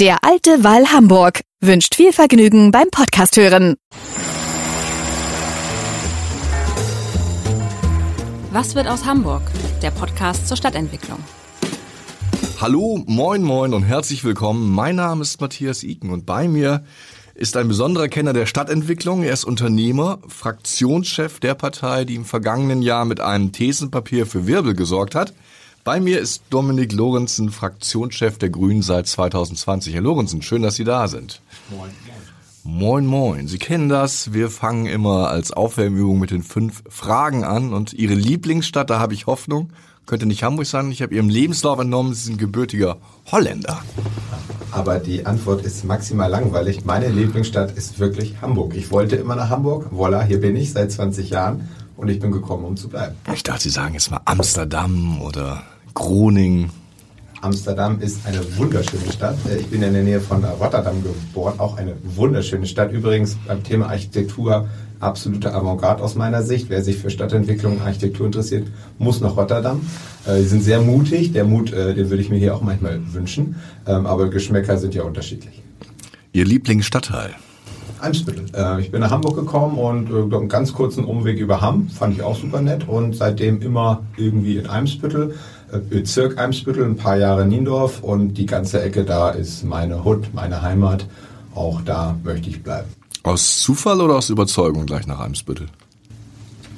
Der alte Wall Hamburg wünscht viel Vergnügen beim Podcast hören. Was wird aus Hamburg? Der Podcast zur Stadtentwicklung. Hallo, moin, moin und herzlich willkommen. Mein Name ist Matthias Iken und bei mir ist ein besonderer Kenner der Stadtentwicklung. Er ist Unternehmer, Fraktionschef der Partei, die im vergangenen Jahr mit einem Thesenpapier für Wirbel gesorgt hat. Bei mir ist Dominik Lorenzen, Fraktionschef der Grünen seit 2020. Herr Lorenzen, schön, dass Sie da sind. Moin, moin. Moin, moin. Sie kennen das. Wir fangen immer als Aufwärmübung mit den fünf Fragen an. Und Ihre Lieblingsstadt, da habe ich Hoffnung, könnte nicht Hamburg sein. Ich habe Ihrem Lebenslauf entnommen, Sie sind gebürtiger Holländer. Aber die Antwort ist maximal langweilig. Meine Lieblingsstadt ist wirklich Hamburg. Ich wollte immer nach Hamburg. Voila, hier bin ich seit 20 Jahren und ich bin gekommen, um zu bleiben. Ich dachte, Sie sagen jetzt mal Amsterdam oder Groningen. Amsterdam ist eine wunderschöne Stadt. Äh, ich bin in der Nähe von Rotterdam geboren, auch eine wunderschöne Stadt. Übrigens beim Thema Architektur absolute Avantgarde aus meiner Sicht. Wer sich für Stadtentwicklung und Architektur interessiert, muss nach Rotterdam. Äh, die sind sehr mutig. Der Mut, äh, den würde ich mir hier auch manchmal wünschen. Ähm, aber Geschmäcker sind ja unterschiedlich. Ihr Lieblingsstadtteil? Eimsbüttel. ich bin nach Hamburg gekommen und einen ganz kurzen Umweg über Hamm, fand ich auch super nett und seitdem immer irgendwie in Eimsbüttel. Bezirk Eimsbüttel, ein paar Jahre Niendorf und die ganze Ecke da ist meine Hut, meine Heimat. Auch da möchte ich bleiben. Aus Zufall oder aus Überzeugung gleich nach Eimsbüttel?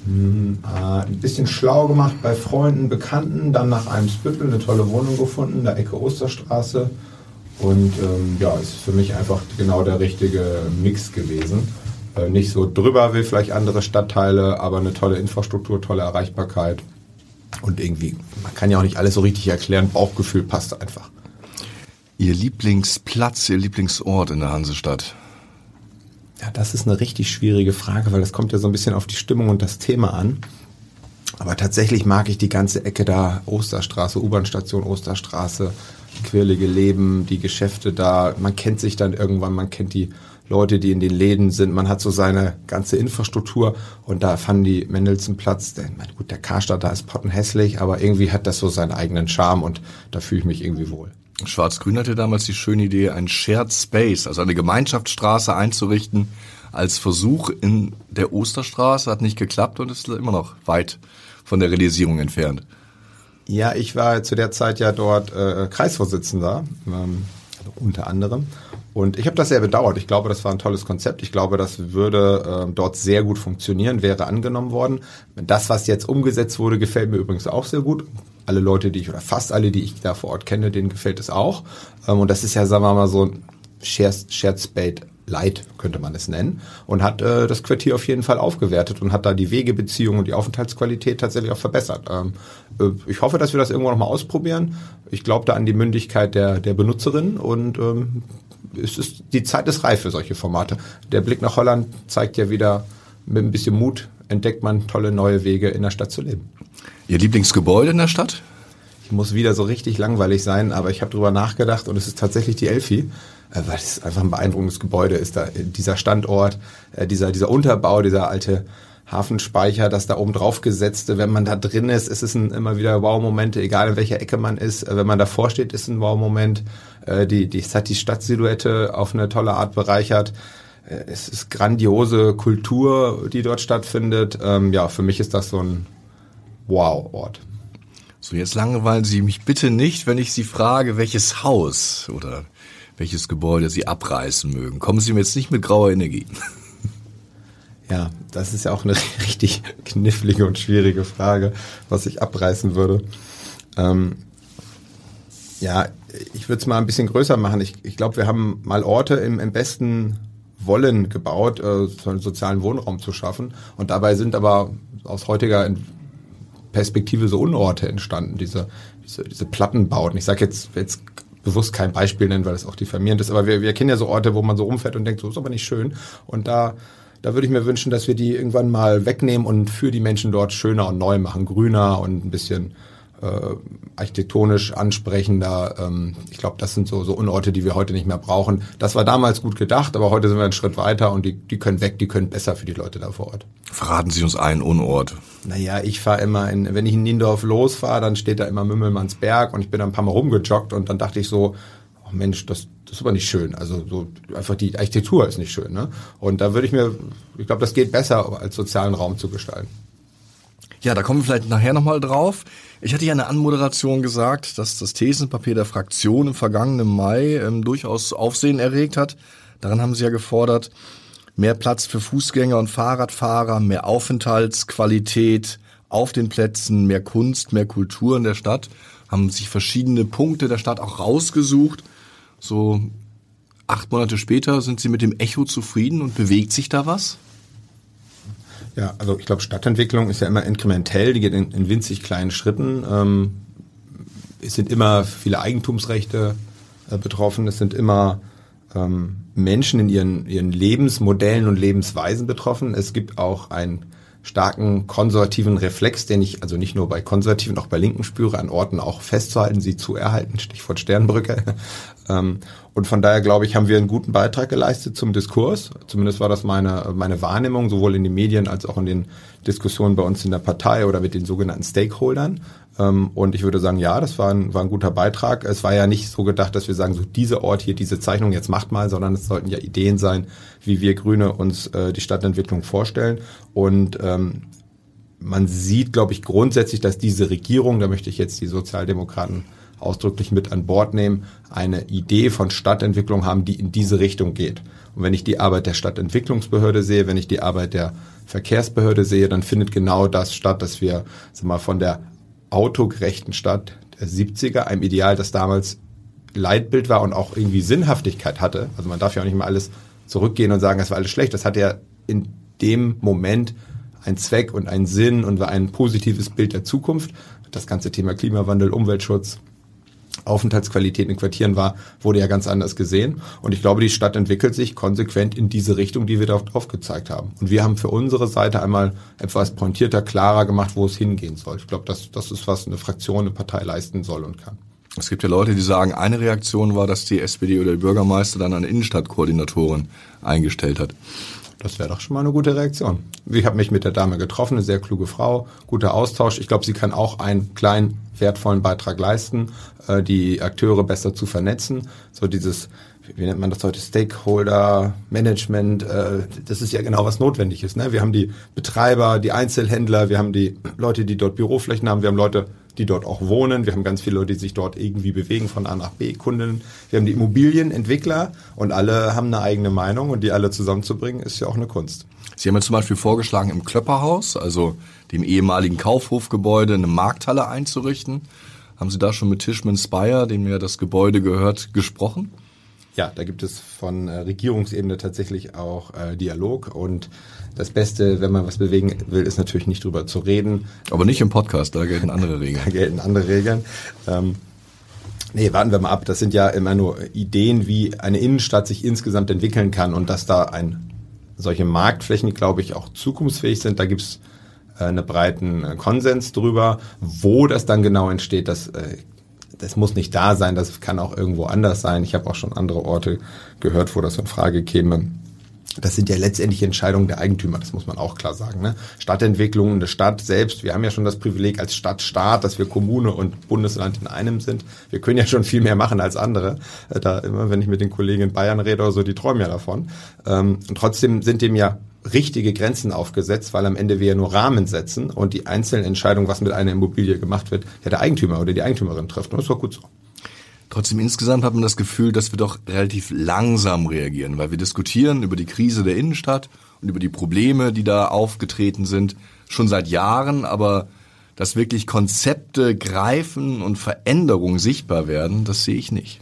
Hm, äh, ein bisschen schlau gemacht bei Freunden, Bekannten, dann nach Eimsbüttel eine tolle Wohnung gefunden, in der Ecke Osterstraße. Und ähm, ja, ist für mich einfach genau der richtige Mix gewesen. Äh, nicht so drüber wie vielleicht andere Stadtteile, aber eine tolle Infrastruktur, tolle Erreichbarkeit und irgendwie, man kann ja auch nicht alles so richtig erklären, Bauchgefühl passt einfach. Ihr Lieblingsplatz, Ihr Lieblingsort in der Hansestadt? Ja, das ist eine richtig schwierige Frage, weil das kommt ja so ein bisschen auf die Stimmung und das Thema an. Aber tatsächlich mag ich die ganze Ecke da, Osterstraße, U-Bahn-Station Osterstraße, quirlige Leben, die Geschäfte da. Man kennt sich dann irgendwann, man kennt die Leute, die in den Läden sind. Man hat so seine ganze Infrastruktur und da fanden die Mendelssohnplatz, der, gut, der Karstadt da ist pottenhässlich, aber irgendwie hat das so seinen eigenen Charme und da fühle ich mich irgendwie wohl. Schwarz-Grün hatte damals die schöne Idee, ein Shared Space, also eine Gemeinschaftsstraße einzurichten als Versuch in der Osterstraße, hat nicht geklappt und ist immer noch weit von der Realisierung entfernt. Ja, ich war zu der Zeit ja dort äh, Kreisvorsitzender, ähm, also unter anderem. Und ich habe das sehr bedauert. Ich glaube, das war ein tolles Konzept. Ich glaube, das würde äh, dort sehr gut funktionieren, wäre angenommen worden. Das, was jetzt umgesetzt wurde, gefällt mir übrigens auch sehr gut. Alle Leute, die ich, oder fast alle, die ich da vor Ort kenne, denen gefällt es auch. Ähm, und das ist ja, sagen wir mal, so ein Shared, Shared Spade Light, könnte man es nennen. Und hat äh, das Quartier auf jeden Fall aufgewertet und hat da die Wegebeziehung und die Aufenthaltsqualität tatsächlich auch verbessert. Ähm, äh, ich hoffe, dass wir das irgendwann nochmal ausprobieren. Ich glaube da an die Mündigkeit der, der Benutzerin und ähm, es ist, die Zeit ist reif für solche Formate. Der Blick nach Holland zeigt ja wieder, mit ein bisschen Mut entdeckt man tolle neue Wege in der Stadt zu leben. Ihr Lieblingsgebäude in der Stadt? Ich muss wieder so richtig langweilig sein, aber ich habe drüber nachgedacht und es ist tatsächlich die Elfi, weil es einfach ein beeindruckendes Gebäude ist. Da, dieser Standort, äh, dieser, dieser Unterbau, dieser alte Hafenspeicher, das da oben drauf gesetzte, wenn man da drin ist, ist es ein, immer wieder Wow-Momente, egal in welcher Ecke man ist. Äh, wenn man davor steht, ist ein Wow-Moment. Äh, die, die, es hat die Stadtsilhouette auf eine tolle Art bereichert. Äh, es ist grandiose Kultur, die dort stattfindet. Ähm, ja, für mich ist das so ein Wow-Ort. So, jetzt langweilen Sie mich bitte nicht, wenn ich Sie frage, welches Haus oder welches Gebäude Sie abreißen mögen. Kommen Sie mir jetzt nicht mit grauer Energie. Ja, das ist ja auch eine richtig knifflige und schwierige Frage, was ich abreißen würde. Ähm, ja, ich würde es mal ein bisschen größer machen. Ich, ich glaube, wir haben mal Orte im, im besten Wollen gebaut, äh, so einen sozialen Wohnraum zu schaffen. Und dabei sind aber aus heutiger Perspektive so Unorte entstanden, diese, diese, diese Plattenbauten. Ich sage jetzt, jetzt bewusst kein Beispiel nennen, weil das auch diffamierend ist, aber wir, wir kennen ja so Orte, wo man so rumfährt und denkt, so ist aber nicht schön. Und da Da würde ich mir wünschen, dass wir die irgendwann mal wegnehmen und für die Menschen dort schöner und neu machen, grüner und ein bisschen äh, architektonisch ansprechender. Ähm, ich glaube, das sind so, so Unorte, die wir heute nicht mehr brauchen. Das war damals gut gedacht, aber heute sind wir einen Schritt weiter und die, die können weg, die können besser für die Leute da vor Ort. Verraten Sie uns einen Unort. Naja, ich fahre immer in, wenn ich in Niendorf losfahre, dann steht da immer Mümmelmannsberg und ich bin ein paar Mal rumgejoggt und dann dachte ich so, oh Mensch, das, das ist aber nicht schön. Also so einfach die Architektur ist nicht schön. Ne? Und da würde ich mir, ich glaube, das geht besser, als sozialen Raum zu gestalten. Ja, da kommen wir vielleicht nachher nochmal drauf. Ich hatte ja in der Anmoderation gesagt, dass das Thesenpapier der Fraktion im vergangenen Mai ähm, durchaus Aufsehen erregt hat. Daran haben sie ja gefordert, mehr Platz für Fußgänger und Fahrradfahrer, mehr Aufenthaltsqualität auf den Plätzen, mehr Kunst, mehr Kultur in der Stadt. Haben sich verschiedene Punkte der Stadt auch rausgesucht. So acht Monate später sind sie mit dem Echo zufrieden und bewegt sich da was? Ja, also ich glaube, Stadtentwicklung ist ja immer inkrementell, die geht in, in winzig kleinen Schritten. Ähm, es sind immer viele Eigentumsrechte äh, betroffen, es sind immer ähm, Menschen in ihren, ihren Lebensmodellen und Lebensweisen betroffen. Es gibt auch einen starken konservativen Reflex, den ich also nicht nur bei Konservativen, auch bei Linken spüre, an Orten auch festzuhalten, sie zu erhalten, Stichwort Sternbrücke. Ähm, und von daher glaube ich, haben wir einen guten Beitrag geleistet zum Diskurs. Zumindest war das meine, meine Wahrnehmung, sowohl in den Medien als auch in den Diskussionen bei uns in der Partei oder mit den sogenannten Stakeholdern. Ähm, und ich würde sagen, ja, das war ein, war ein guter Beitrag. Es war ja nicht so gedacht, dass wir sagen, so dieser Ort hier, diese Zeichnung jetzt macht mal, sondern es sollten ja Ideen sein, wie wir Grüne uns äh, die Stadtentwicklung vorstellen. Und ähm, man sieht, glaube ich, grundsätzlich, dass diese Regierung, da möchte ich jetzt die Sozialdemokraten ausdrücklich mit an Bord nehmen, eine Idee von Stadtentwicklung haben, die in diese Richtung geht. Und wenn ich die Arbeit der Stadtentwicklungsbehörde sehe, wenn ich die Arbeit der Verkehrsbehörde sehe, dann findet genau das statt, dass wir sag mal, von der autogerechten Stadt der 70er, einem Ideal, das damals Leitbild war und auch irgendwie Sinnhaftigkeit hatte. Also man darf ja auch nicht mal alles zurückgehen und sagen, das war alles schlecht. Das hatte ja in dem Moment einen Zweck und einen Sinn und war ein positives Bild der Zukunft. Das ganze Thema Klimawandel, Umweltschutz, Aufenthaltsqualität in Quartieren war, wurde ja ganz anders gesehen. Und ich glaube, die Stadt entwickelt sich konsequent in diese Richtung, die wir dort aufgezeigt haben. Und wir haben für unsere Seite einmal etwas pointierter, klarer gemacht, wo es hingehen soll. Ich glaube, das, das ist, was eine Fraktion, eine Partei leisten soll und kann. Es gibt ja Leute, die sagen, eine Reaktion war, dass die SPD oder der Bürgermeister dann eine Innenstadtkoordinatorin eingestellt hat. Das wäre doch schon mal eine gute Reaktion. Ich habe mich mit der Dame getroffen, eine sehr kluge Frau, guter Austausch. Ich glaube, sie kann auch einen kleinen, wertvollen Beitrag leisten, äh, die Akteure besser zu vernetzen. So dieses, wie nennt man das heute, Stakeholder Management, äh, das ist ja genau was notwendig ist. Ne? Wir haben die Betreiber, die Einzelhändler, wir haben die Leute, die dort Büroflächen haben, wir haben Leute, die dort auch wohnen. Wir haben ganz viele Leute, die sich dort irgendwie bewegen von A nach B, Kunden. Wir haben die Immobilienentwickler und alle haben eine eigene Meinung und die alle zusammenzubringen, ist ja auch eine Kunst. Sie haben ja zum Beispiel vorgeschlagen, im Klöpperhaus, also dem ehemaligen Kaufhofgebäude, eine Markthalle einzurichten. Haben Sie da schon mit Tischman Spire, dem ja das Gebäude gehört, gesprochen? Ja, da gibt es von äh, Regierungsebene tatsächlich auch äh, Dialog und das Beste, wenn man was bewegen will, ist natürlich nicht drüber zu reden. Aber nicht im Podcast, da gelten andere Regeln. Da gelten andere Regeln. Ähm, nee, warten wir mal ab. Das sind ja immer nur Ideen, wie eine Innenstadt sich insgesamt entwickeln kann und dass da ein solche Marktflächen, glaube ich, auch zukunftsfähig sind. Da gibt's äh, einen breiten äh, Konsens drüber. Wo das dann genau entsteht, das äh, das muss nicht da sein, das kann auch irgendwo anders sein. Ich habe auch schon andere Orte gehört, wo das in Frage käme. Das sind ja letztendlich Entscheidungen der Eigentümer, das muss man auch klar sagen. Ne? Stadtentwicklung, eine Stadt selbst, wir haben ja schon das Privileg als Stadtstaat, dass wir Kommune und Bundesland in einem sind. Wir können ja schon viel mehr machen als andere. Äh, da immer, wenn ich mit den Kollegen in Bayern rede oder so, die träumen ja davon. Ähm, und trotzdem sind dem ja richtige Grenzen aufgesetzt, weil am Ende wir ja nur Rahmen setzen und die einzelnen Entscheidungen, was mit einer Immobilie gemacht wird, ja der Eigentümer oder die Eigentümerin trifft. Und das doch gut so. Trotzdem insgesamt hat man das Gefühl, dass wir doch relativ langsam reagieren, weil wir diskutieren über die Krise der Innenstadt und über die Probleme, die da aufgetreten sind, schon seit Jahren, aber dass wirklich Konzepte greifen und Veränderungen sichtbar werden, das sehe ich nicht.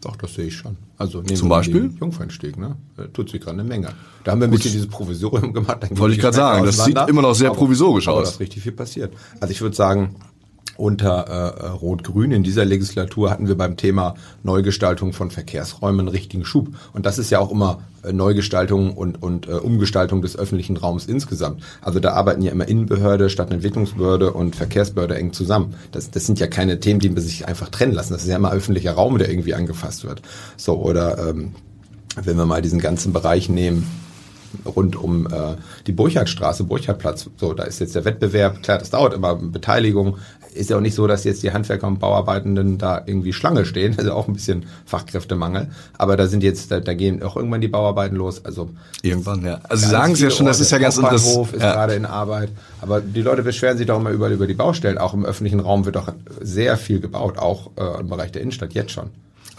Doch, das sehe ich schon. Also nehmen Zum Beispiel? Jungfernstieg, ne? Da tut sich gerade eine Menge. Da haben wir ein bisschen dieses Provisorium gemacht. Wollte ich gerade sagen, das sieht immer noch sehr provisorisch aber, aus. Da ist richtig viel passiert. Also ich würde sagen, unter äh, Rot-Grün in dieser Legislatur hatten wir beim Thema Neugestaltung von Verkehrsräumen einen richtigen Schub. Und das ist ja auch immer äh, Neugestaltung und, und äh, Umgestaltung des öffentlichen Raums insgesamt. Also da arbeiten ja immer Innenbehörde, Stadtentwicklungsbehörde und Verkehrsbehörde eng zusammen. Das, das sind ja keine Themen, die man sich einfach trennen lassen. Das ist ja immer öffentlicher Raum, der irgendwie angefasst wird. So, oder ähm, wenn wir mal diesen ganzen Bereich nehmen, rund um äh, die Burchardstraße, Burchardplatz. So, da ist jetzt der Wettbewerb, klar, das dauert immer Beteiligung. Ist ja auch nicht so, dass jetzt die Handwerker und Bauarbeitenden da irgendwie Schlange stehen. Also auch ein bisschen Fachkräftemangel. Aber da sind jetzt, da, da gehen auch irgendwann die Bauarbeiten los. Also irgendwann, ja. Also Sie sagen es ja schon, das ist ja ganz interessant. ist ja. gerade in Arbeit. Aber die Leute beschweren sich doch immer überall über die Baustellen. Auch im öffentlichen Raum wird doch sehr viel gebaut, auch äh, im Bereich der Innenstadt jetzt schon.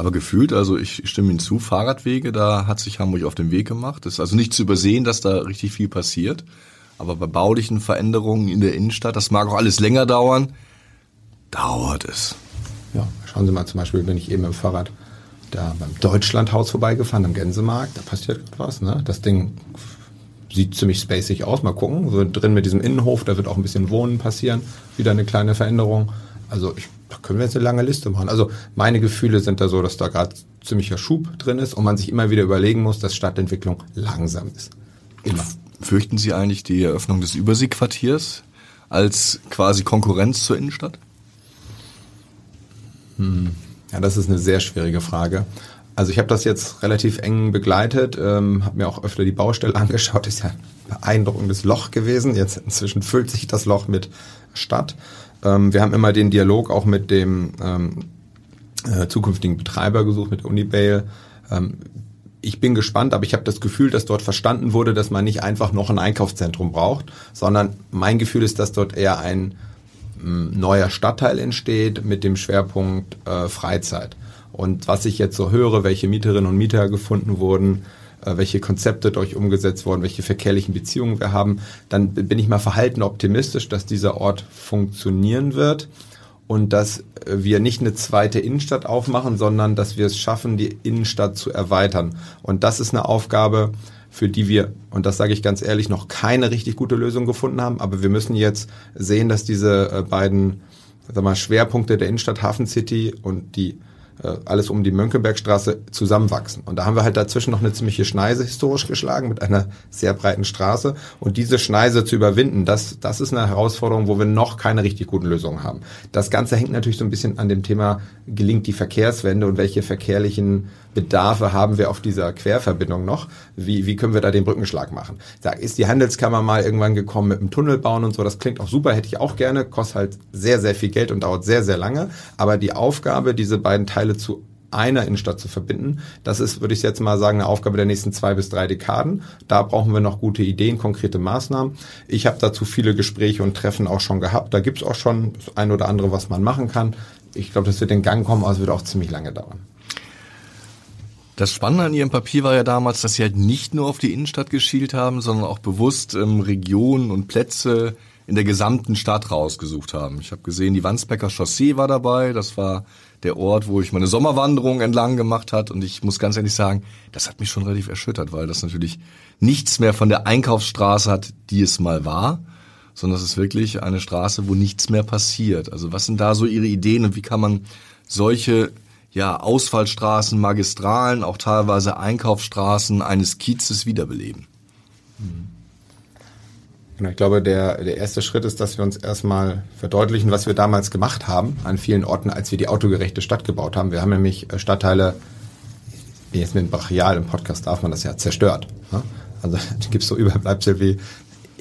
Aber gefühlt, also ich stimme Ihnen zu, Fahrradwege, da hat sich Hamburg auf den Weg gemacht. Es ist also nicht zu übersehen, dass da richtig viel passiert. Aber bei baulichen Veränderungen in der Innenstadt, das mag auch alles länger dauern, dauert es. Ja, schauen Sie mal zum Beispiel, bin ich eben im Fahrrad da beim Deutschlandhaus vorbeigefahren, am Gänsemarkt, da passiert was, ne? Das Ding sieht ziemlich spacig aus, mal gucken. So drin mit diesem Innenhof, da wird auch ein bisschen Wohnen passieren, wieder eine kleine Veränderung. Also ich, da können wir jetzt eine lange Liste machen. Also meine Gefühle sind da so, dass da gerade ziemlicher Schub drin ist und man sich immer wieder überlegen muss, dass Stadtentwicklung langsam ist. Immer. Fürchten Sie eigentlich die Eröffnung des Überseequartiers als quasi Konkurrenz zur Innenstadt? Hm. Ja, das ist eine sehr schwierige Frage. Also ich habe das jetzt relativ eng begleitet, ähm, habe mir auch öfter die Baustelle angeschaut. Ist ja ein beeindruckendes Loch gewesen. Jetzt inzwischen füllt sich das Loch mit Stadt. Ähm, wir haben immer den Dialog auch mit dem ähm, äh, zukünftigen Betreiber gesucht, mit Unibail. Ähm, ich bin gespannt, aber ich habe das Gefühl, dass dort verstanden wurde, dass man nicht einfach noch ein Einkaufszentrum braucht, sondern mein Gefühl ist, dass dort eher ein ähm, neuer Stadtteil entsteht mit dem Schwerpunkt äh, Freizeit. Und was ich jetzt so höre, welche Mieterinnen und Mieter gefunden wurden, äh, welche Konzepte durch umgesetzt wurden, welche verkehrlichen Beziehungen wir haben, dann bin ich mal verhalten optimistisch, dass dieser Ort funktionieren wird und dass äh, wir nicht eine zweite Innenstadt aufmachen, sondern dass wir es schaffen, die Innenstadt zu erweitern. Und das ist eine Aufgabe, für die wir, und das sage ich ganz ehrlich, noch keine richtig gute Lösung gefunden haben. Aber wir müssen jetzt sehen, dass diese äh, beiden sag mal, Schwerpunkte der Innenstadt Hafen City und die alles um die Mönckebergstraße zusammenwachsen. Und da haben wir halt dazwischen noch eine ziemliche Schneise historisch geschlagen mit einer sehr breiten Straße. Und diese Schneise zu überwinden, das, das ist eine Herausforderung, wo wir noch keine richtig guten Lösungen haben. Das Ganze hängt natürlich so ein bisschen an dem Thema, gelingt die Verkehrswende und welche verkehrlichen Bedarfe haben wir auf dieser Querverbindung noch? Wie, wie können wir da den Brückenschlag machen? Da ist die Handelskammer mal irgendwann gekommen mit dem Tunnel bauen und so. Das klingt auch super, hätte ich auch gerne. Kostet halt sehr, sehr viel Geld und dauert sehr, sehr lange. Aber die Aufgabe, diese beiden Teile zu einer Innenstadt zu verbinden. Das ist, würde ich jetzt mal sagen, eine Aufgabe der nächsten zwei bis drei Dekaden. Da brauchen wir noch gute Ideen, konkrete Maßnahmen. Ich habe dazu viele Gespräche und Treffen auch schon gehabt. Da gibt's auch schon das ein oder andere, was man machen kann. Ich glaube, das wird in Gang kommen, aber es wird auch ziemlich lange dauern. Das Spannende an Ihrem Papier war ja damals, dass Sie halt nicht nur auf die Innenstadt geschielt haben, sondern auch bewusst ähm, Regionen und Plätze in der gesamten Stadt rausgesucht haben. Ich habe gesehen, die Wandsbecker Chaussee war dabei. Das war der Ort, wo ich meine Sommerwanderung entlang gemacht hat. Und ich muss ganz ehrlich sagen, das hat mich schon relativ erschüttert, weil das natürlich nichts mehr von der Einkaufsstraße hat, die es mal war, sondern es ist wirklich eine Straße, wo nichts mehr passiert. Also was sind da so Ihre Ideen und wie kann man solche ja, Ausfallstraßen, Magistralen, auch teilweise Einkaufsstraßen eines Kiezes wiederbeleben. Genau, ich glaube, der, der erste Schritt ist, dass wir uns erstmal verdeutlichen, was wir damals gemacht haben an vielen Orten, als wir die autogerechte Stadt gebaut haben. Wir haben nämlich äh, Stadtteile, jetzt mit Brachial im Podcast darf man das ja zerstört. Ne? Also gibt es so Überbleibsel wie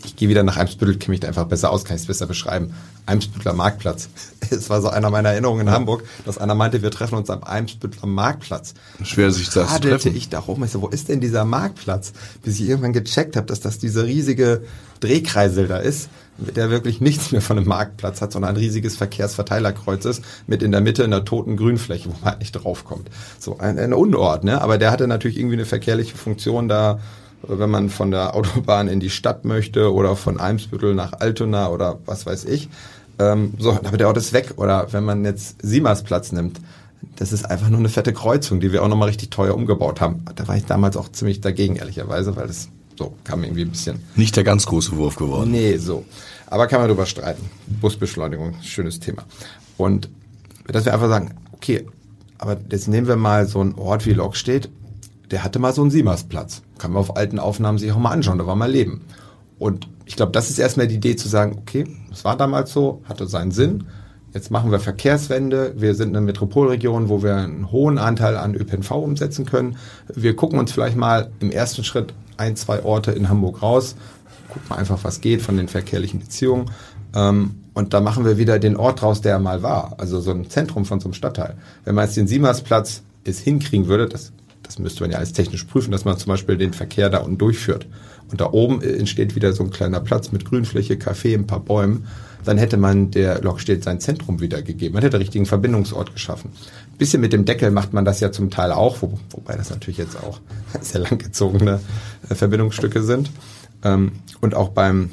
ich gehe wieder nach Eimsbüttel, kenne mich da einfach besser aus, kann ich es besser beschreiben. Eimsbüttler Marktplatz. Es war so einer meiner Erinnerungen in Hamburg, dass einer meinte, wir treffen uns am Eimsbüttler Marktplatz. Schwer sich das zu treffen. ich da rum. Ich so, wo ist denn dieser Marktplatz? Bis ich irgendwann gecheckt habe, dass das dieser riesige Drehkreisel da ist, der wirklich nichts mehr von einem Marktplatz hat, sondern ein riesiges Verkehrsverteilerkreuz ist, mit in der Mitte einer toten Grünfläche, wo man nicht draufkommt. So ein, ein Unort, ne? Aber der hatte natürlich irgendwie eine verkehrliche Funktion da, wenn man von der Autobahn in die Stadt möchte oder von Eimsbüttel nach Altona oder was weiß ich. Ähm, so, aber der Ort ist weg. Oder wenn man jetzt Siemersplatz nimmt, das ist einfach nur eine fette Kreuzung, die wir auch nochmal richtig teuer umgebaut haben. Da war ich damals auch ziemlich dagegen, ehrlicherweise, weil das So, kam irgendwie ein bisschen. Nicht der ganz große Wurf geworden. Nee, so. Aber kann man drüber streiten. Busbeschleunigung, schönes Thema. Und dass wir einfach sagen, okay, aber jetzt nehmen wir mal so einen Ort wie Lokstedt, der hatte mal so einen Siemersplatz. Kann man auf alten Aufnahmen sich auch mal anschauen, da war mal Leben. Und ich glaube, das ist erstmal die Idee zu sagen, okay, das war damals so, hatte seinen Sinn. Jetzt machen wir Verkehrswende. Wir sind eine Metropolregion, wo wir einen hohen Anteil an ÖPNV umsetzen können. Wir gucken uns vielleicht mal im ersten Schritt ein, zwei Orte in Hamburg raus. Gucken einfach, was geht von den verkehrlichen Beziehungen. Ähm, und da machen wir wieder den Ort draus, der er mal war. Also so ein Zentrum von so einem Stadtteil. Wenn man jetzt den Siemersplatz es hinkriegen würde, das, das müsste man ja alles technisch prüfen, dass man zum Beispiel den Verkehr da unten durchführt. Und da oben entsteht wieder so ein kleiner Platz mit Grünfläche, Café, ein paar Bäumen. Dann hätte man der Lokstedt sein Zentrum wiedergegeben. Man hätte einen richtigen Verbindungsort geschaffen. Ein bisschen mit dem Deckel macht man das ja zum Teil auch, wo, wobei das natürlich jetzt auch sehr langgezogene äh, Verbindungsstücke sind. Ähm, und auch beim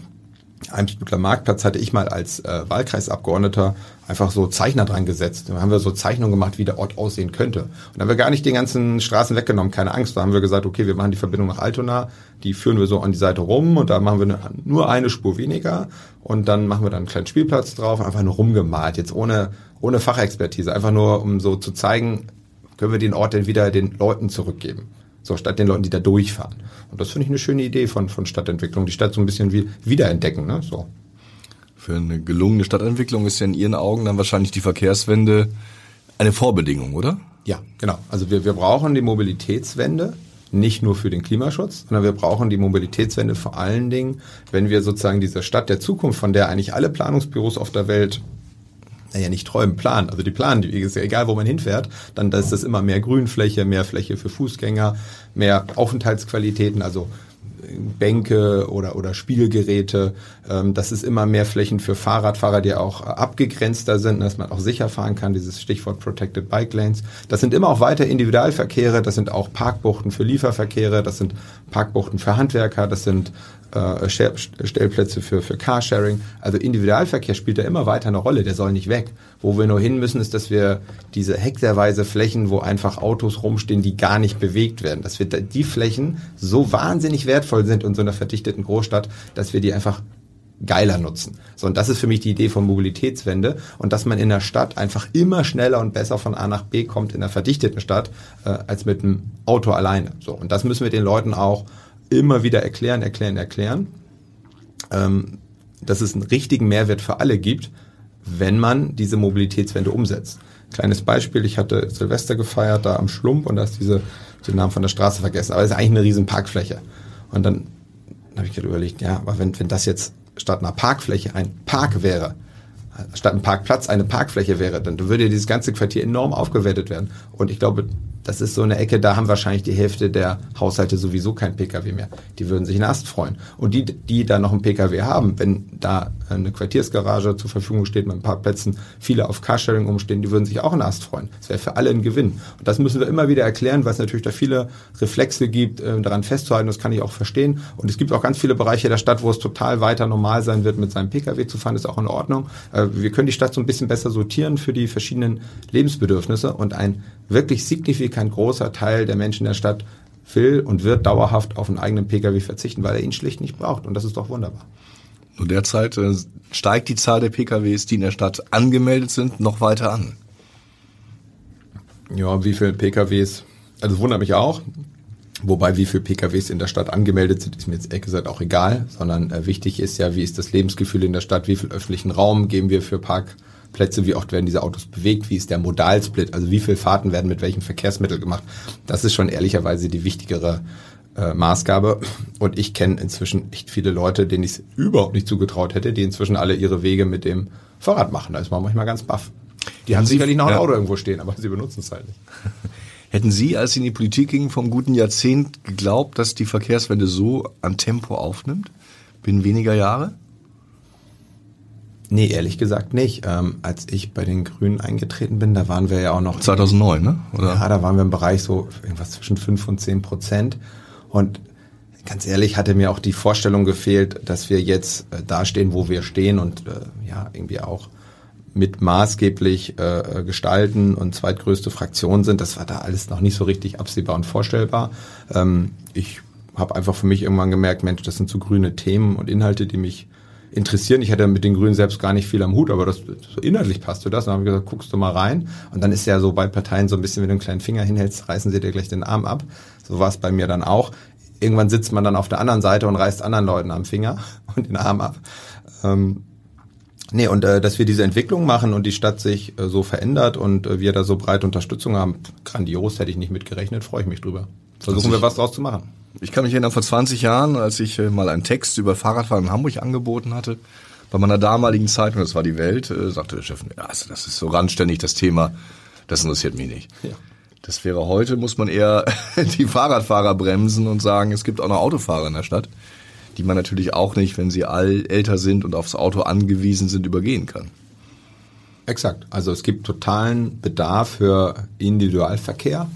Eimsbüttler Marktplatz hatte ich mal als äh, Wahlkreisabgeordneter einfach so Zeichner dran gesetzt. Da haben wir so Zeichnungen gemacht, wie der Ort aussehen könnte. Und da haben wir gar nicht die ganzen Straßen weggenommen, keine Angst. Da haben wir gesagt, okay, wir machen die Verbindung nach Altona, die führen wir so an die Seite rum und da machen wir nur eine Spur weniger und dann machen wir dann einen kleinen Spielplatz drauf, einfach nur rumgemalt, jetzt ohne, ohne Fachexpertise, einfach nur, um so zu zeigen, können wir den Ort denn wieder den Leuten zurückgeben. So, statt den Leuten, die da durchfahren. Und das finde ich eine schöne Idee von, von Stadtentwicklung, die Stadt so ein bisschen wie wiederentdecken, ne? So. Für eine gelungene Stadtentwicklung ist ja in Ihren Augen dann wahrscheinlich die Verkehrswende eine Vorbedingung, oder? Ja, genau. Also wir, wir brauchen die Mobilitätswende nicht nur für den Klimaschutz, sondern wir brauchen die Mobilitätswende vor allen Dingen, wenn wir sozusagen diese Stadt der Zukunft, von der eigentlich alle Planungsbüros auf der Welt naja, nicht träumen, planen. Also die planen, die ist ja egal, wo man hinfährt, dann ist das immer mehr Grünfläche, mehr Fläche für Fußgänger, mehr Aufenthaltsqualitäten, also Bänke oder, oder Spielgeräte. Ähm, das ist immer mehr Flächen für Fahrradfahrer, die auch abgegrenzter sind, dass man auch sicher fahren kann, dieses Stichwort Protected Bike Lanes. Das sind immer auch weiter Individualverkehre, das sind auch Parkbuchten für Lieferverkehre, das sind Parkbuchten für Handwerker, das sind äh, Stellplätze für, für Carsharing. Also Individualverkehr spielt da immer weiter eine Rolle, der soll nicht weg. Wo wir nur hin müssen, ist, dass wir diese hektarweise Flächen, wo einfach Autos rumstehen, die gar nicht bewegt werden, dass wir die Flächen so wahnsinnig wertvoll sind in so einer verdichteten Großstadt, dass wir die einfach geiler nutzen. So, und das ist für mich die Idee von Mobilitätswende und dass man in der Stadt einfach immer schneller und besser von A nach B kommt in einer verdichteten Stadt äh, als mit einem Auto alleine. So, und das müssen wir den Leuten auch immer wieder erklären, erklären, erklären, ähm, dass es einen richtigen Mehrwert für alle gibt, wenn man diese Mobilitätswende umsetzt. Kleines Beispiel, ich hatte Silvester gefeiert da am Schlump und da ist diese, den Namen von der Straße vergessen, aber es ist eigentlich eine riesen Parkfläche. Und dann habe ich gerade überlegt, ja, aber wenn, wenn das jetzt statt einer Parkfläche ein Park wäre, statt ein Parkplatz eine Parkfläche wäre, dann würde dieses ganze Quartier enorm aufgewertet werden. Und ich glaube, das ist so eine Ecke, da haben wahrscheinlich die Hälfte der Haushalte sowieso kein Pkw mehr. Die würden sich einen Ast freuen. Und die, die da noch einen Pkw haben, wenn da eine Quartiersgarage zur Verfügung steht mit ein paar Plätzen, viele auf Carsharing umstehen, die würden sich auch einen Ast freuen. Das wäre für alle ein Gewinn. Und das müssen wir immer wieder erklären, weil es natürlich da viele Reflexe gibt, äh, daran festzuhalten. Das kann ich auch verstehen. Und es gibt auch ganz viele Bereiche der Stadt, wo es total weiter normal sein wird, mit seinem Pkw zu fahren. Das ist auch in Ordnung. Äh, wir können die Stadt so ein bisschen besser sortieren für die verschiedenen Lebensbedürfnisse und ein wirklich signifikant großer Teil der Menschen in der Stadt will und wird dauerhaft auf einen eigenen Pkw verzichten, weil er ihn schlicht nicht braucht. Und das ist doch wunderbar. Nur derzeit äh, steigt die Zahl der PKWs, die in der Stadt angemeldet sind, noch weiter an. Ja, wie viele PKWs? Also wundert mich auch. Wobei, wie viele PKWs in der Stadt angemeldet sind, ist mir jetzt ehrlich gesagt auch egal, sondern äh, wichtig ist ja, wie ist das Lebensgefühl in der Stadt, wie viel öffentlichen Raum geben wir für Parkplätze, wie oft werden diese Autos bewegt, wie ist der Modalsplit, also wie viele Fahrten werden mit welchem Verkehrsmittel gemacht. Das ist schon ehrlicherweise die wichtigere äh, Maßgabe. Und ich kenne inzwischen echt viele Leute, denen ich es überhaupt nicht zugetraut hätte, die inzwischen alle ihre Wege mit dem Fahrrad machen. Da ist man manchmal ganz baff. Die haben sicherlich noch ein Auto irgendwo stehen, aber sie benutzen es halt nicht. Hätten Sie, als Sie in die Politik gingen, vom guten Jahrzehnt geglaubt, dass die Verkehrswende so an Tempo aufnimmt? Binnen weniger Jahre? Nee, ehrlich gesagt nicht. Ähm, als ich bei den Grünen eingetreten bin, da waren wir ja auch noch... 2009, ne? Oder? Ja, da waren wir im Bereich so irgendwas zwischen 5 und 10 Prozent. Und ganz ehrlich hatte mir auch die Vorstellung gefehlt, dass wir jetzt äh, da stehen, wo wir stehen und äh, ja, irgendwie auch mit maßgeblich äh, gestalten und zweitgrößte Fraktion sind. Das war da alles noch nicht so richtig absehbar und vorstellbar. Ähm, ich habe einfach für mich irgendwann gemerkt, Mensch, das sind so grüne Themen und Inhalte, die mich interessieren. Ich hatte mit den Grünen selbst gar nicht viel am Hut, aber das so inhaltlich passte das. Dann habe ich gesagt, guckst du mal rein. Und dann ist ja so bei Parteien so ein bisschen, wenn du einen kleinen Finger hinhältst, reißen sie dir gleich den Arm ab. So war es bei mir dann auch. Irgendwann sitzt man dann auf der anderen Seite und reißt anderen Leuten am Finger und den Arm ab. Ähm, Nee, und äh, dass wir diese Entwicklung machen und die Stadt sich äh, so verändert und äh, wir da so breite Unterstützung haben, grandios, hätte ich nicht mitgerechnet, freue ich mich drüber. Versuchen wir was draus zu machen. Ich kann mich erinnern, vor 20 Jahren, als ich äh, mal einen Text über Fahrradfahren in Hamburg angeboten hatte, bei meiner damaligen Zeitung, das war die Welt, äh, sagte der Chef, ja, also das ist so randständig das Thema, das interessiert mich nicht. Ja. Das wäre heute, muss man eher die Fahrradfahrer bremsen und sagen, es gibt auch noch Autofahrer in der Stadt die man natürlich auch nicht, wenn sie all älter sind und aufs Auto angewiesen sind, übergehen kann. Exakt. Also es gibt totalen Bedarf für Individualverkehr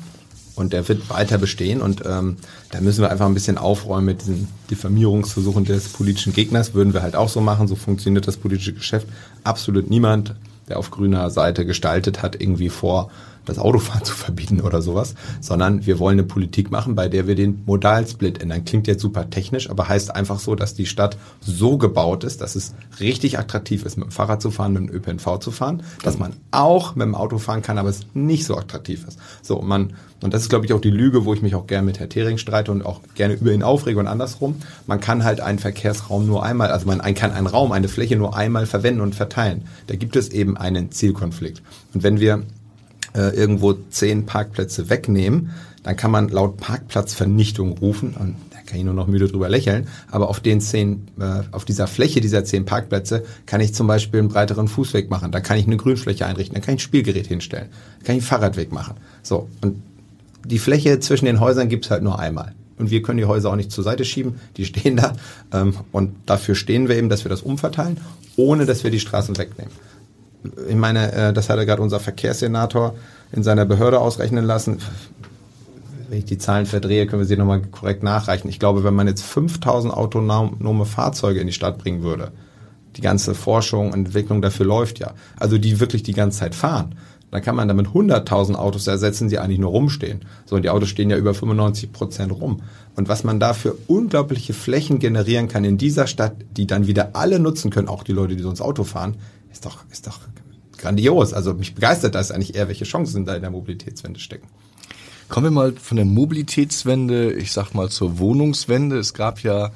und der wird weiter bestehen und ähm, da müssen wir einfach ein bisschen aufräumen mit diesen Diffamierungsversuchen des politischen Gegners. Würden wir halt auch so machen, so funktioniert das politische Geschäft. Absolut niemand, der auf grüner Seite gestaltet hat, irgendwie vor, das Autofahren zu verbieten oder sowas, sondern wir wollen eine Politik machen, bei der wir den Modalsplit ändern. Klingt jetzt super technisch, aber heißt einfach so, dass die Stadt so gebaut ist, dass es richtig attraktiv ist, mit dem Fahrrad zu fahren, mit dem ÖPNV zu fahren, dass man auch mit dem Auto fahren kann, aber es nicht so attraktiv ist. So, und man, und das ist, glaube ich, auch die Lüge, wo ich mich auch gerne mit Herr Thering streite und auch gerne über ihn aufrege und andersrum. Man kann halt einen Verkehrsraum nur einmal, also man kann einen Raum, eine Fläche nur einmal verwenden und verteilen. Da gibt es eben einen Zielkonflikt. Und wenn wir äh, irgendwo zehn Parkplätze wegnehmen, dann kann man laut Parkplatzvernichtung rufen, und da kann ich nur noch müde drüber lächeln, aber auf den zehn, äh, auf dieser Fläche dieser zehn Parkplätze kann ich zum Beispiel einen breiteren Fußweg machen, da kann ich eine Grünfläche einrichten, da kann ich ein Spielgerät hinstellen, da kann ich einen Fahrradweg machen. So, und die Fläche zwischen den Häusern gibt's halt nur einmal. Und wir können die Häuser auch nicht zur Seite schieben, die stehen da. Ähm, und dafür stehen wir eben, dass wir das umverteilen, ohne dass wir die Straßen wegnehmen ich meine, äh, das hatte gerade unser Verkehrssenator in seiner Behörde ausrechnen lassen. Wenn ich die Zahlen verdrehe, können wir sie nochmal korrekt nachreichen. Ich glaube, wenn man jetzt 5000 autonome Fahrzeuge in die Stadt bringen würde, die ganze Forschung und Entwicklung dafür läuft ja, also die wirklich die ganze Zeit fahren, dann kann man damit 100.000 Autos ersetzen, die eigentlich nur rumstehen. So, und die Autos stehen ja über 95 Prozent rum. Und was man da für unglaubliche Flächen generieren kann in dieser Stadt, die dann wieder alle nutzen können, auch die Leute, die sonst Auto fahren, ist doch, ist doch grandios. Also mich begeistert das eigentlich eher, welche Chancen da in der Mobilitätswende stecken. Kommen wir mal von der Mobilitätswende, ich sag mal zur Wohnungswende. Es gab ja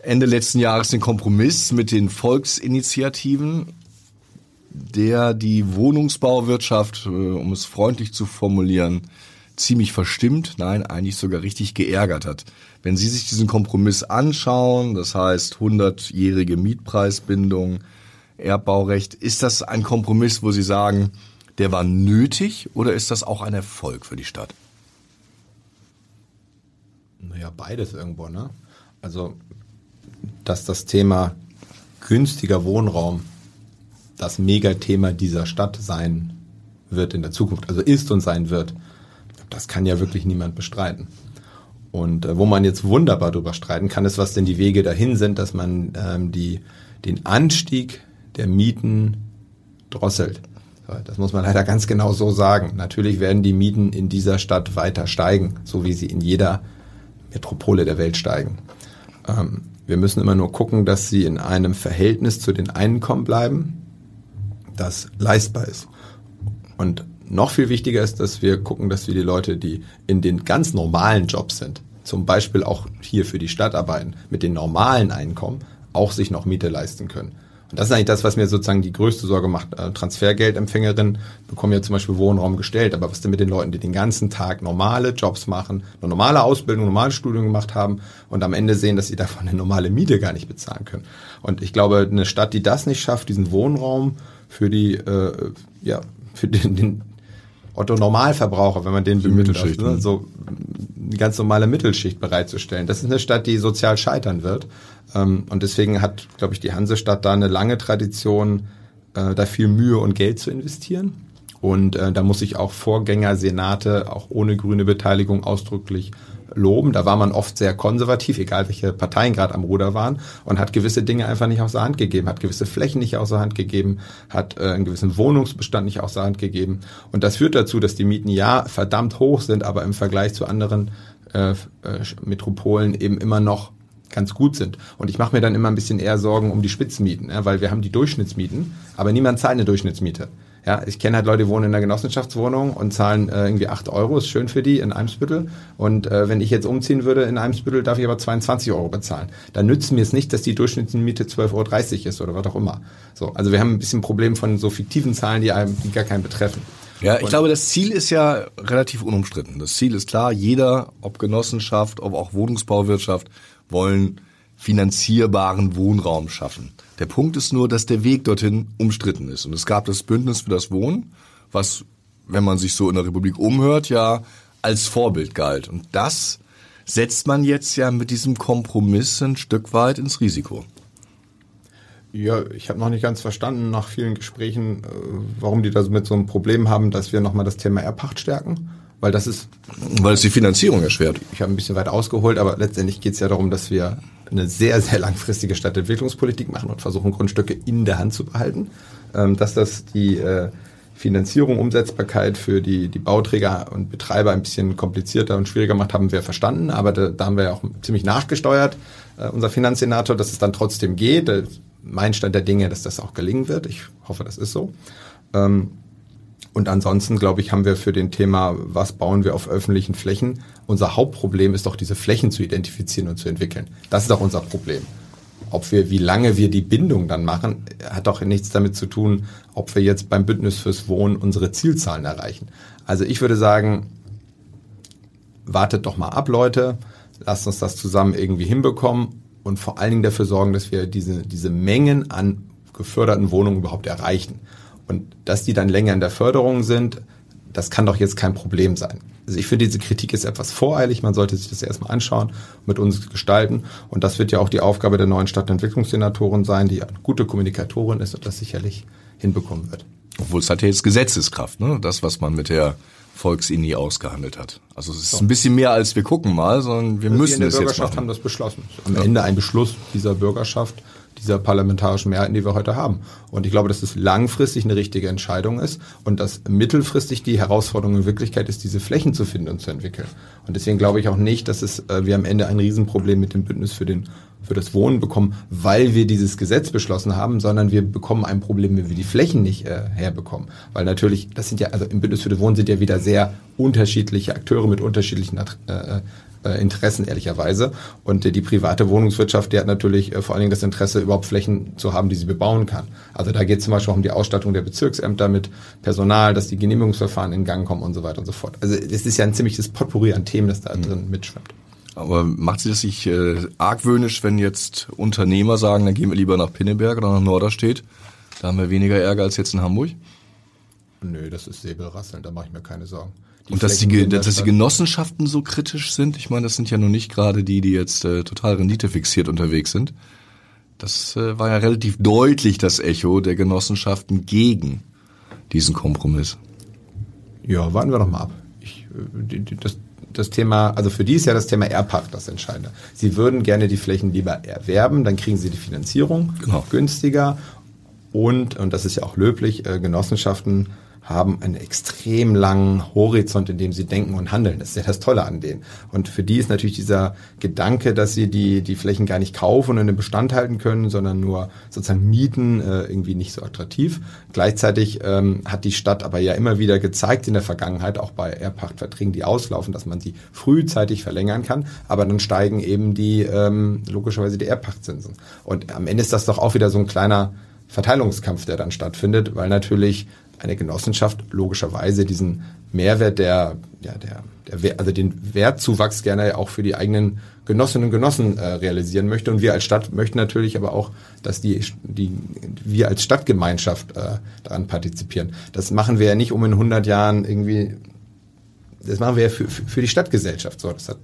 Ende letzten Jahres den Kompromiss mit den Volksinitiativen, der die Wohnungsbauwirtschaft, äh, um es freundlich zu formulieren, ziemlich verstimmt, nein, eigentlich sogar richtig geärgert hat. Wenn Sie sich diesen Kompromiss anschauen, das heißt 100-jährige Mietpreisbindung, Erbbaurecht. Ist das ein Kompromiss, wo Sie sagen, der war nötig oder ist das auch ein Erfolg für die Stadt? Naja, beides irgendwo, ne? Also, dass das Thema günstiger Wohnraum das Megathema dieser Stadt sein wird in der Zukunft, also ist und sein wird, das kann ja wirklich niemand bestreiten. Und äh, wo man jetzt wunderbar drüber streiten kann, ist, was denn die Wege dahin sind, dass man ähm, die, den Anstieg der Mieten drosselt. Das muss man leider ganz genau so sagen. Natürlich werden die Mieten in dieser Stadt weiter steigen, so wie sie in jeder Metropole der Welt steigen. Ähm, wir müssen immer nur gucken, dass sie in einem Verhältnis zu den Einkommen bleiben, das leistbar ist. Und noch viel wichtiger ist, dass wir gucken, dass wir die Leute, die in den ganz normalen Jobs sind, zum Beispiel auch hier für die Stadt arbeiten, mit den normalen Einkommen, auch sich noch Miete leisten können. Und das ist eigentlich das, was mir sozusagen die größte Sorge macht. Äh, Transfergeldempfängerinnen bekommen ja zum Beispiel Wohnraum gestellt, aber was denn mit den Leuten, die den ganzen Tag normale Jobs machen, eine normale Ausbildung, normale Studium gemacht haben und am Ende sehen, dass sie davon eine normale Miete gar nicht bezahlen können. Und ich glaube, eine Stadt, die das nicht schafft, diesen Wohnraum für die, äh, ja, für den, den Otto Normalverbraucher, wenn man den bemüht, ne? so die ganz normale Mittelschicht bereitzustellen. Das ist eine Stadt, die sozial scheitern wird. Ähm, und deswegen hat, glaube ich, die Hansestadt da eine lange Tradition, äh, da viel Mühe und Geld zu investieren. Und äh, da muss ich auch Vorgänger, Senate, auch ohne grüne Beteiligung ausdrücklich loben. Da war man oft sehr konservativ, egal welche Parteien gerade am Ruder waren, und hat gewisse Dinge einfach nicht aus der Hand gegeben, hat gewisse Flächen nicht aus der Hand gegeben, hat äh, einen gewissen Wohnungsbestand nicht aus der Hand gegeben. Und das führt dazu, dass die Mieten ja verdammt hoch sind, aber im Vergleich zu anderen äh, äh, Metropolen eben immer noch ganz gut sind. Und ich mache mir dann immer ein bisschen eher Sorgen um die Spitzenmieten, ja, weil wir haben die Durchschnittsmieten, aber niemand zahlt eine Durchschnittsmiete. Ja, ich kenne halt Leute, die wohnen in einer Genossenschaftswohnung und zahlen äh, irgendwie acht Euro, ist schön für die in Eimsbüttel. Und äh, wenn ich jetzt umziehen würde in Eimsbüttel, darf ich aber 22 Euro bezahlen. Dann nützt mir es nicht, dass die Durchschnittsmiete 12,30 Euro ist oder was auch immer. So, also wir haben ein bisschen Problem von so fiktiven Zahlen, die einem die gar keinen betreffen. Ja, ich glaube, das Ziel ist ja relativ unumstritten. Das Ziel ist klar, jeder, ob Genossenschaft, ob auch Wohnungsbauwirtschaft, wollen finanzierbaren Wohnraum schaffen. Der Punkt ist nur, dass der Weg dorthin umstritten ist. Und es gab das Bündnis für das Wohnen, was, wenn man sich so in der Republik umhört, ja als Vorbild galt. Und das setzt man jetzt ja mit diesem Kompromiss ein Stück weit ins Risiko. Ja, ich habe noch nicht ganz verstanden nach vielen Gesprächen, äh, warum die da mit so einem Problem haben, dass wir nochmal das Thema Erbpacht stärken. Weil das ist. Weil es die Finanzierung erschwert. Ich habe ein bisschen weit ausgeholt, aber letztendlich geht es ja darum, dass wir eine sehr, sehr langfristige Stadtentwicklungspolitik machen und versuchen, Grundstücke in der Hand zu behalten. Ähm, dass das die äh, Finanzierung, Umsetzbarkeit für die, die Bauträger und Betreiber ein bisschen komplizierter und schwieriger macht, haben wir verstanden. Aber da, da haben wir ja auch ziemlich nachgesteuert, äh, unser Finanzsenator, dass es dann trotzdem geht. Mein Stand der Dinge, dass das auch gelingen wird. Ich hoffe, das ist so. Ähm, und ansonsten, glaube ich, haben wir für den Thema, was bauen wir auf öffentlichen Flächen, unser Hauptproblem ist doch, diese Flächen zu identifizieren und zu entwickeln. Das ist doch unser Problem. Ob wir, wie lange wir die Bindung dann machen, hat doch nichts damit zu tun, ob wir jetzt beim Bündnis fürs Wohnen unsere Zielzahlen erreichen. Also ich würde sagen, wartet doch mal ab, Leute. Lasst uns das zusammen irgendwie hinbekommen und vor allen Dingen dafür sorgen, dass wir diese, diese Mengen an geförderten Wohnungen überhaupt erreichen. Und dass die dann länger in der Förderung sind, das kann doch jetzt kein Problem sein. Also ich finde, diese Kritik ist etwas voreilig. Man sollte sich das erstmal anschauen, mit uns gestalten. Und das wird ja auch die Aufgabe der neuen Stadtentwicklungssenatorin sein, die eine gute Kommunikatorin ist und das sicherlich hinbekommen wird. Obwohl es hat ja jetzt Gesetzeskraft, ne? Das, was man mit der Volksini ausgehandelt hat. Also es ist so. ein bisschen mehr als wir gucken mal, sondern wir also müssen wir in der Bürgerschaft haben das beschlossen. Am ja. Ende ein Beschluss dieser Bürgerschaft dieser parlamentarischen Mehrheiten, die wir heute haben. Und ich glaube, dass es langfristig eine richtige Entscheidung ist und dass mittelfristig die Herausforderung in Wirklichkeit ist, diese Flächen zu finden und zu entwickeln. Und deswegen glaube ich auch nicht, dass es, äh, wir am Ende ein Riesenproblem mit dem Bündnis für den für das Wohnen bekommen, weil wir dieses Gesetz beschlossen haben, sondern wir bekommen ein Problem, wenn wir die Flächen nicht äh, herbekommen. Weil natürlich, das sind ja, also im Bündnis für das Wohnen sind ja wieder sehr unterschiedliche Akteure mit unterschiedlichen äh, äh, Interessen, ehrlicherweise. Und äh, die private Wohnungswirtschaft, die hat natürlich äh, vor allen Dingen das Interesse, überhaupt Flächen zu haben, die sie bebauen kann. Also da geht es zum Beispiel auch um die Ausstattung der Bezirksämter mit Personal, dass die Genehmigungsverfahren in Gang kommen und so weiter und so fort. Also es ist ja ein ziemliches Potpourri an Themen, das da mhm. drin mitschwimmt. Aber macht Sie das sich äh, argwöhnisch, wenn jetzt Unternehmer sagen, dann gehen wir lieber nach Pinneberg oder nach Norderstedt? Da haben wir weniger Ärger als jetzt in Hamburg? Nö, das ist Säbelrasseln, da mache ich mir keine Sorgen. Und dass die, dass die Genossenschaften so kritisch sind, ich meine, das sind ja nur nicht gerade die, die jetzt äh, total renditefixiert unterwegs sind. Das äh, war ja relativ deutlich das Echo der Genossenschaften gegen diesen Kompromiss. Ja, warten wir doch mal ab. Ich, äh, das, das Thema, also für die ist ja das Thema Erbpacht das Entscheidende. Sie würden gerne die Flächen lieber erwerben, dann kriegen sie die Finanzierung genau. günstiger und, und das ist ja auch löblich, äh, Genossenschaften haben einen extrem langen Horizont, in dem sie denken und handeln. Das ist ja das Tolle an denen. Und für die ist natürlich dieser Gedanke, dass sie die, die Flächen gar nicht kaufen und den Bestand halten können, sondern nur sozusagen mieten, äh, irgendwie nicht so attraktiv. Gleichzeitig ähm, hat die Stadt aber ja immer wieder gezeigt in der Vergangenheit, auch bei Erbpachtverträgen, die auslaufen, dass man sie frühzeitig verlängern kann, aber dann steigen eben die ähm, logischerweise die Erbpachtzinsen. Und am Ende ist das doch auch wieder so ein kleiner Verteilungskampf, der dann stattfindet, weil natürlich eine Genossenschaft logischerweise diesen Mehrwert der, ja, der, der, also den Wertzuwachs gerne auch für die eigenen Genossinnen und Genossen äh, realisieren möchte. Und wir als Stadt möchten natürlich aber auch, dass die, die wir als Stadtgemeinschaft äh, daran partizipieren. Das machen wir ja nicht, um in 100 Jahren irgendwie, das machen wir ja für, für die Stadtgesellschaft. So, das, hat,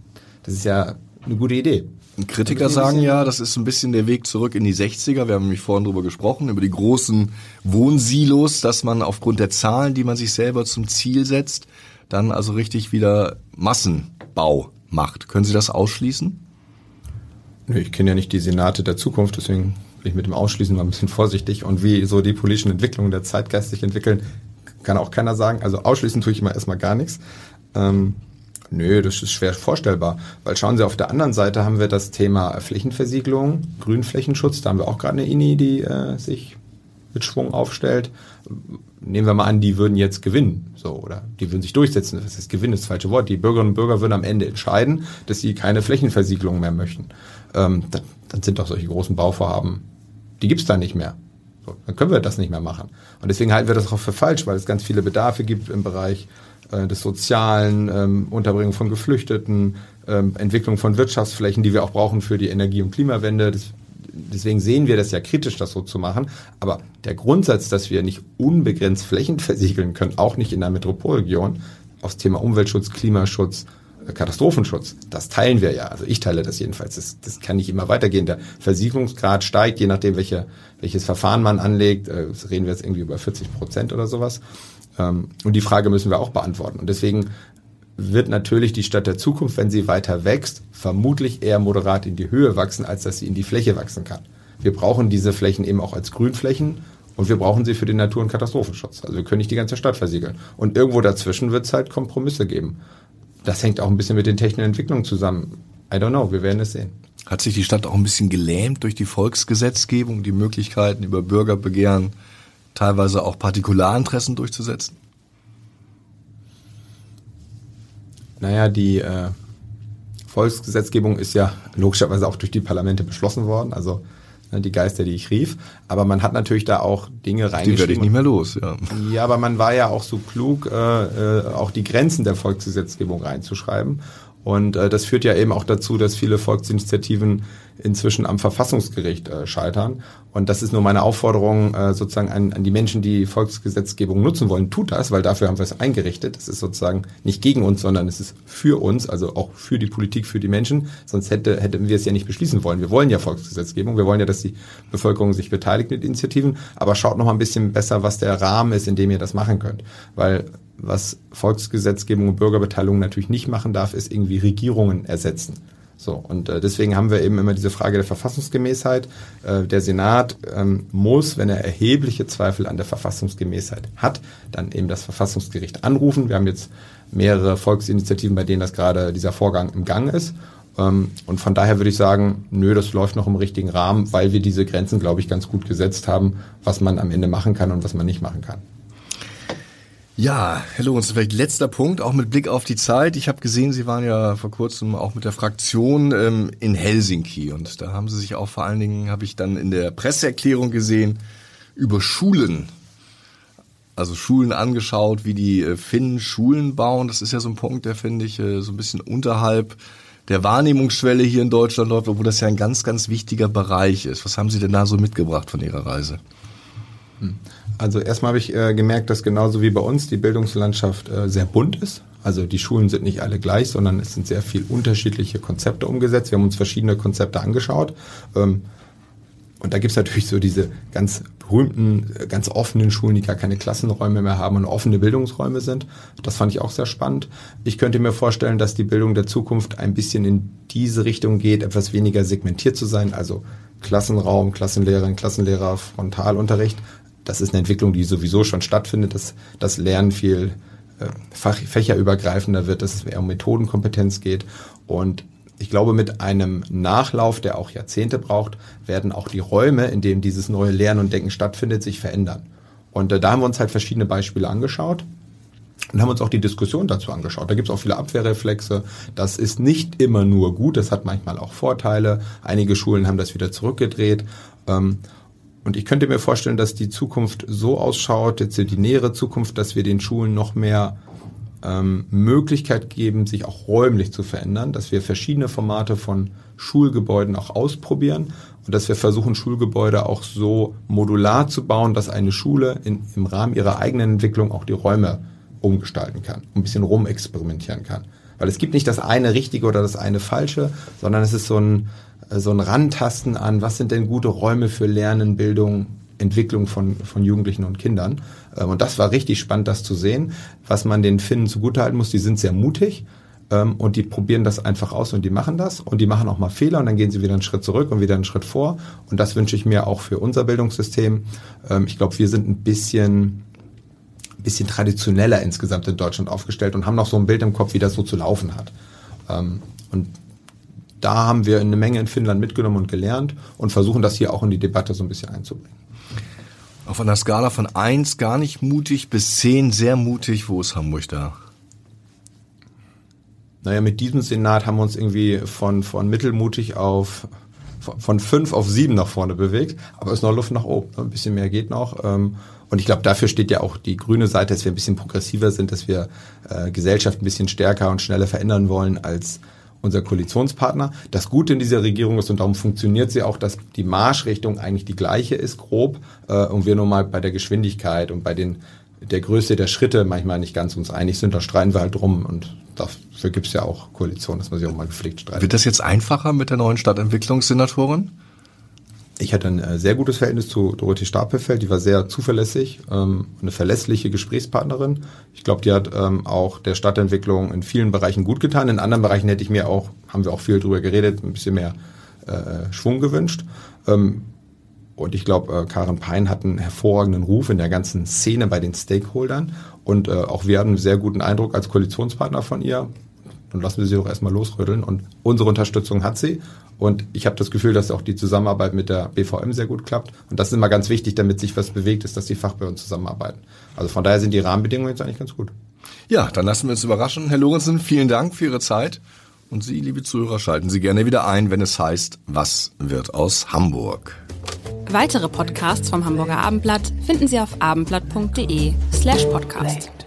das ist ja eine gute Idee. Kritiker sagen ja, das ist ein bisschen der Weg zurück in die 60er. Wir haben nämlich vorhin drüber gesprochen, über die großen Wohnsilos, dass man aufgrund der Zahlen, die man sich selber zum Ziel setzt, dann also richtig wieder Massenbau macht. Können Sie das ausschließen? Ich kenne ja nicht die Senate der Zukunft, deswegen bin ich mit dem Ausschließen mal ein bisschen vorsichtig. Und wie so die politischen Entwicklungen der Zeitgeist sich entwickeln, kann auch keiner sagen. Also ausschließen tue ich immer erstmal gar nichts. Ähm, Nö, das ist schwer vorstellbar. Weil schauen Sie, auf der anderen Seite haben wir das Thema Flächenversiegelung, Grünflächenschutz. Da haben wir auch gerade eine INI, die äh, sich mit Schwung aufstellt. Nehmen wir mal an, die würden jetzt gewinnen, so oder die würden sich durchsetzen. Das ist gewinnen, ist das falsche Wort. Die Bürgerinnen und Bürger würden am Ende entscheiden, dass sie keine Flächenversiegelung mehr möchten. Ähm, dann, dann, sind doch solche großen Bauvorhaben, die gibt's da nicht mehr. So, dann können wir das nicht mehr machen. Und deswegen halten wir das auch für falsch, weil es ganz viele Bedarfe gibt im Bereich äh, des Sozialen, ähm, Unterbringung von Geflüchteten, ähm, Entwicklung von Wirtschaftsflächen, die wir auch brauchen für die Energie- und Klimawende. Das, deswegen sehen wir das ja kritisch, das so zu machen. Aber der Grundsatz, dass wir nicht unbegrenzt Flächen versiegeln können, auch nicht in der Metropolregion, aufs Thema Umweltschutz, Klimaschutz, äh, Katastrophenschutz, das teilen wir ja. Also ich teile das jedenfalls. Das, das kann nicht immer weitergehen. Der Versiegelungsgrad steigt, je nachdem, welche, welches Verfahren man anlegt. Äh, reden wir jetzt irgendwie über 40 Prozent oder sowas. Ähm, und die Frage müssen wir auch beantworten. Und deswegen wird natürlich die Stadt der Zukunft, wenn sie weiter wächst, vermutlich eher moderat in die Höhe wachsen, als dass sie in die Fläche wachsen kann. Wir brauchen diese Flächen eben auch als Grünflächen und wir brauchen sie für den Natur- und Katastrophenschutz. Also wir können nicht die ganze Stadt versiegeln. Und irgendwo dazwischen wird es halt Kompromisse geben. Das hängt auch ein bisschen mit den technischen Entwicklungen zusammen. I don't know, wir werden es sehen. Hat sich die Stadt auch ein bisschen gelähmt durch die Volksgesetzgebung, die Möglichkeiten über Bürgerbegehren teilweise auch Partikularinteressen durchzusetzen? Naja, die äh, Volksgesetzgebung ist ja logischerweise auch durch die Parlamente beschlossen worden, also ne, die Geister, die ich rief. Aber man hat natürlich da auch Dinge reingeschrieben. Die werde ich nicht mehr los, ja. Ja, aber man war ja auch so klug, äh, äh, auch die Grenzen der Volksgesetzgebung reinzuschreiben. Und äh, das führt ja eben auch dazu, dass viele Volksinitiativen inzwischen am Verfassungsgericht äh, scheitern. Und das ist nur meine Aufforderung äh, sozusagen an, an die Menschen, die Volksgesetzgebung nutzen wollen, tut das, weil dafür haben wir es eingerichtet. Das ist sozusagen nicht gegen uns, sondern es ist für uns, also auch für die Politik, für die Menschen. Sonst hätte, hätten wir es ja nicht beschließen wollen. Wir wollen ja Volksgesetzgebung. Wir wollen ja, dass die Bevölkerung sich beteiligt mit Initiativen. Aber schaut noch mal ein bisschen besser, was der Rahmen ist, in dem ihr das machen könnt. Weil was Volksgesetzgebung und Bürgerbeteiligung natürlich nicht machen darf, ist irgendwie Regierungen ersetzen. So, und äh, deswegen haben wir eben immer diese Frage der Verfassungsgemäßheit. Äh, der Senat ähm, muss, wenn er erhebliche Zweifel an der Verfassungsgemäßheit hat, dann eben das Verfassungsgericht anrufen. Wir haben jetzt mehrere Volksinitiativen, bei denen das gerade dieser Vorgang im Gang ist. Ähm, und von daher würde ich sagen, nö, das läuft noch im richtigen Rahmen, weil wir diese Grenzen, glaube ich, ganz gut gesetzt haben, was man am Ende machen kann und was man nicht machen kann. Ja, Herr Lorenz, vielleicht letzter Punkt, auch mit Blick auf die Zeit. Ich habe gesehen, Sie waren ja vor kurzem auch mit der Fraktion ähm, in Helsinki und da haben Sie sich auch vor allen Dingen, habe ich dann in der Presseerklärung gesehen, über Schulen, also Schulen angeschaut, wie die äh, Finnen Schulen bauen. Das ist ja so ein Punkt, der finde ich äh, so ein bisschen unterhalb der Wahrnehmungsschwelle hier in Deutschland läuft, obwohl das ja ein ganz, ganz wichtiger Bereich ist. Was haben Sie denn da so mitgebracht von Ihrer Reise? Hm. Also erstmal habe ich äh, gemerkt, dass genauso wie bei uns die Bildungslandschaft äh, sehr bunt ist. Also die Schulen sind nicht alle gleich, sondern es sind sehr viel unterschiedliche Konzepte umgesetzt. Wir haben uns verschiedene Konzepte angeschaut. Ähm, und da gibt's natürlich so diese ganz berühmten, äh, ganz offenen Schulen, die gar keine Klassenräume mehr haben und offene Bildungsräume sind. Das fand ich auch sehr spannend. Ich könnte mir vorstellen, dass die Bildung der Zukunft ein bisschen in diese Richtung geht, etwas weniger segmentiert zu sein, also Klassenraum, Klassenlehrerin, Klassenlehrer, Frontalunterricht, das ist eine Entwicklung, die sowieso schon stattfindet, dass das Lernen viel äh, Fach, fächerübergreifender wird, dass es eher um Methodenkompetenz geht. Und ich glaube, mit einem Nachlauf, der auch Jahrzehnte braucht, werden auch die Räume, in denen dieses neue Lernen und Denken stattfindet, sich verändern. Und äh, da haben wir uns halt verschiedene Beispiele angeschaut und haben uns auch die Diskussion dazu angeschaut. Da gibt es auch viele Abwehrreflexe. Das ist nicht immer nur gut, das hat manchmal auch Vorteile. Einige Schulen haben das wieder zurückgedreht. Ähm, und ich könnte mir vorstellen, dass die Zukunft so ausschaut, jetzt die nähere Zukunft, dass wir den Schulen noch mehr ähm, Möglichkeit geben, sich auch räumlich zu verändern, dass wir verschiedene Formate von Schulgebäuden auch ausprobieren und dass wir versuchen, Schulgebäude auch so modular zu bauen, dass eine Schule in, im Rahmen ihrer eigenen Entwicklung auch die Räume umgestalten kann, ein bisschen rumexperimentieren kann. Weil es gibt nicht das eine Richtige oder das eine Falsche, sondern es ist so ein, so ein Rantasten an, was sind denn gute Räume für Lernen, Bildung, Entwicklung von, von Jugendlichen und Kindern. Ähm, und das war richtig spannend, das zu sehen. Was man den Finnen zugutehalten muss, die sind sehr mutig ähm, und die probieren das einfach aus und die machen das und die machen auch mal Fehler und dann gehen sie wieder einen Schritt zurück und wieder einen Schritt vor. Und das wünsche ich mir auch für unser Bildungssystem. Ähm, ich glaube, wir sind ein bisschen ein bisschen traditioneller insgesamt in Deutschland aufgestellt und haben noch so ein Bild im Kopf, wie das so zu laufen hat. Ähm, und da haben wir eine Menge in Finnland mitgenommen und gelernt und versuchen das hier auch in die Debatte so ein bisschen einzubringen. Auf einer Skala von eins gar nicht mutig bis zehn sehr mutig, wo ist Hamburg da? Naja, mit diesem Senat haben wir uns irgendwie von, von mittelmutig auf von fünf auf sieben nach vorne bewegt, aber es ist noch Luft nach oben. Ein bisschen mehr geht noch. Ähm, und ich glaube, dafür steht ja auch die grüne Seite, dass wir ein bisschen progressiver sind, dass wir äh, Gesellschaft ein bisschen stärker und schneller verändern wollen als unser Koalitionspartner. Das Gute in dieser Regierung ist, und darum funktioniert sie auch, dass die Marschrichtung eigentlich die gleiche ist, grob, äh, und wir nur mal bei der Geschwindigkeit und bei den der Größe der Schritte manchmal nicht ganz uns einig sind, da streiten wir halt drum und dafür gibt es ja auch Koalitionen, dass man sich auch mal gepflegt streitet. Wird das jetzt einfacher mit der neuen Stadtentwicklungssenatorin? Ich hatte ein äh, sehr gutes Verhältnis zu Dorothee Stapelfeld, die war sehr zuverlässig, ähm, eine verlässliche Gesprächspartnerin. Ich glaube, die hat ähm, auch der Stadtentwicklung in vielen Bereichen gut getan. In anderen Bereichen hätte ich mir auch, haben wir auch viel drüber geredet, ein bisschen mehr äh, Schwung gewünscht. Ähm, und ich glaube, äh, Karen Pein hat einen hervorragenden Ruf in der ganzen Szene bei den Stakeholdern. Und auch wir hatten einen sehr guten Eindruck als Koalitionspartner von ihr. Dann lassen wir sie doch erstmal losrütteln. Und unsere Unterstützung hat sie. Und ich habe das Gefühl, dass auch die Zusammenarbeit mit der BVM sehr gut klappt. Und das ist immer ganz wichtig, damit sich was bewegt, ist, dass die Fachbehörden zusammenarbeiten. Also von daher sind die Rahmenbedingungen jetzt eigentlich ganz gut. Ja, dann lassen wir uns überraschen. Herr Lorenzen, vielen Dank für Ihre Zeit. Und Sie, liebe Zuhörer, schalten Sie gerne wieder ein, wenn es heißt, was wird aus Hamburg? Weitere Podcasts vom Hamburger Abendblatt finden Sie auf abendblatt.de slash podcast.